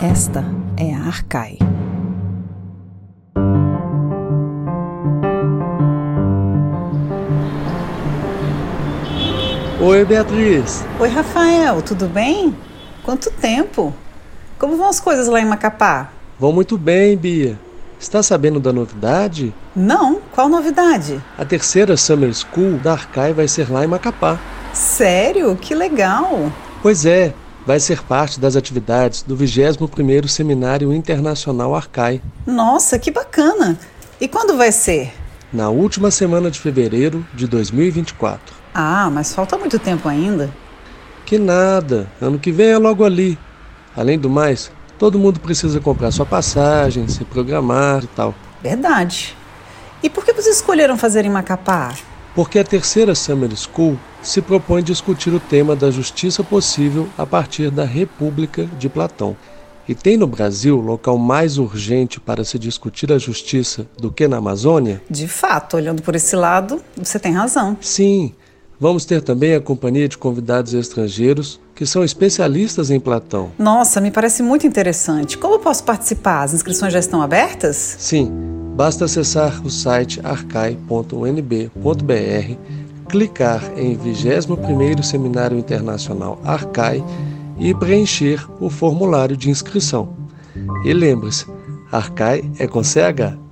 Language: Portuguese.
Esta é a Arcai. Oi, Beatriz. Oi, Rafael, tudo bem? Quanto tempo? Como vão as coisas lá em Macapá? Vão muito bem, Bia. Está sabendo da novidade? Não, qual novidade? A terceira Summer School da Arcai vai ser lá em Macapá. Sério? Que legal! Pois é, vai ser parte das atividades do 21º Seminário Internacional Arcai. Nossa, que bacana! E quando vai ser? Na última semana de fevereiro de 2024. Ah, mas falta muito tempo ainda. Que nada, ano que vem é logo ali. Além do mais, todo mundo precisa comprar sua passagem, se programar e tal. Verdade. E por que vocês escolheram fazer em Macapá? Porque a terceira Summer School se propõe discutir o tema da justiça possível a partir da República de Platão. E tem no Brasil local mais urgente para se discutir a justiça do que na Amazônia? De fato, olhando por esse lado, você tem razão. Sim. Vamos ter também a companhia de convidados estrangeiros que são especialistas em Platão. Nossa, me parece muito interessante. Como posso participar? As inscrições já estão abertas? Sim, basta acessar o site arcai.unb.br, clicar em 21º Seminário Internacional Arcai e preencher o formulário de inscrição. E lembre-se, Arcai é com CH.